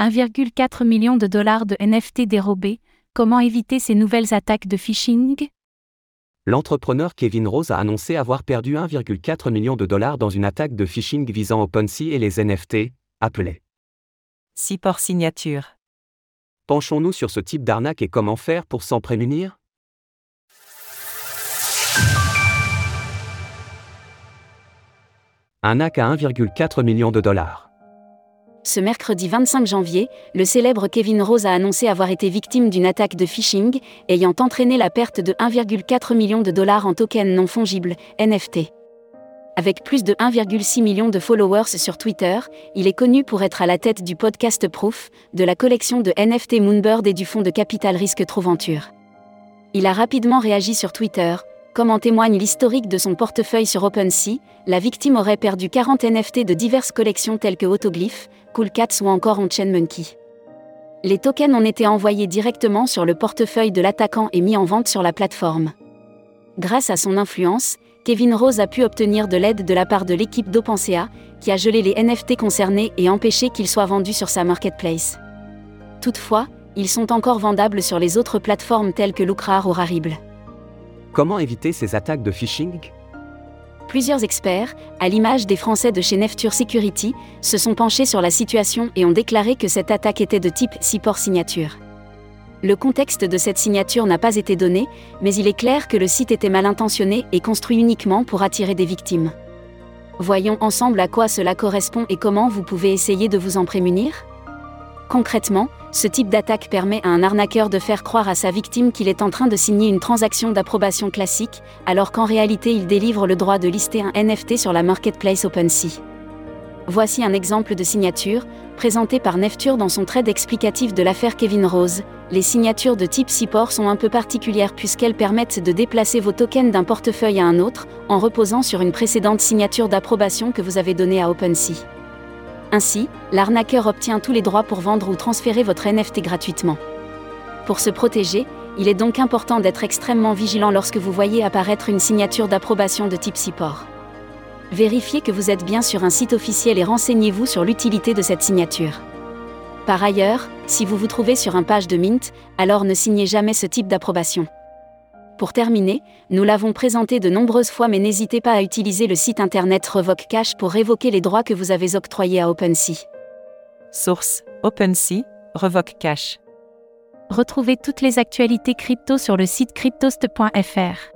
1,4 million de dollars de NFT dérobés, comment éviter ces nouvelles attaques de phishing? L'entrepreneur Kevin Rose a annoncé avoir perdu 1,4 million de dollars dans une attaque de phishing visant OpenSea et les NFT, appelés Seaport Signature. Penchons-nous sur ce type d'arnaque et comment faire pour s'en prémunir? Un hack à 1,4 million de dollars. Ce mercredi 25 janvier, le célèbre Kevin Rose a annoncé avoir été victime d'une attaque de phishing, ayant entraîné la perte de 1,4 million de dollars en tokens non fongibles, NFT. Avec plus de 1,6 million de followers sur Twitter, il est connu pour être à la tête du podcast Proof, de la collection de NFT Moonbird et du fonds de capital risque Troventure. Il a rapidement réagi sur Twitter, comme en témoigne l'historique de son portefeuille sur OpenSea, la victime aurait perdu 40 NFT de diverses collections telles que Autoglyph, Ou encore On-Chain Monkey. Les tokens ont été envoyés directement sur le portefeuille de l'attaquant et mis en vente sur la plateforme. Grâce à son influence, Kevin Rose a pu obtenir de l'aide de la part de l'équipe d'OpenSea, qui a gelé les NFT concernés et empêché qu'ils soient vendus sur sa marketplace. Toutefois, ils sont encore vendables sur les autres plateformes telles que Lucrar ou Rarible. Comment éviter ces attaques de phishing? Plusieurs experts, à l'image des Français de chez Nefture Security, se sont penchés sur la situation et ont déclaré que cette attaque était de type support signature. Le contexte de cette signature n'a pas été donné, mais il est clair que le site était mal intentionné et construit uniquement pour attirer des victimes. Voyons ensemble à quoi cela correspond et comment vous pouvez essayer de vous en prémunir Concrètement, ce type d'attaque permet à un arnaqueur de faire croire à sa victime qu'il est en train de signer une transaction d'approbation classique, alors qu'en réalité il délivre le droit de lister un NFT sur la marketplace OpenSea. Voici un exemple de signature, présenté par Nefture dans son trade explicatif de l'affaire Kevin Rose. Les signatures de type support sont un peu particulières puisqu'elles permettent de déplacer vos tokens d'un portefeuille à un autre, en reposant sur une précédente signature d'approbation que vous avez donnée à OpenSea. Ainsi, l'arnaqueur obtient tous les droits pour vendre ou transférer votre NFT gratuitement. Pour se protéger, il est donc important d'être extrêmement vigilant lorsque vous voyez apparaître une signature d'approbation de type support. Vérifiez que vous êtes bien sur un site officiel et renseignez-vous sur l'utilité de cette signature. Par ailleurs, si vous vous trouvez sur un page de Mint, alors ne signez jamais ce type d'approbation. Pour terminer, nous l'avons présenté de nombreuses fois mais n'hésitez pas à utiliser le site internet Revoke Cash pour révoquer les droits que vous avez octroyés à OpenSea. Source OpenSea, Revoke Cash. Retrouvez toutes les actualités crypto sur le site cryptost.fr.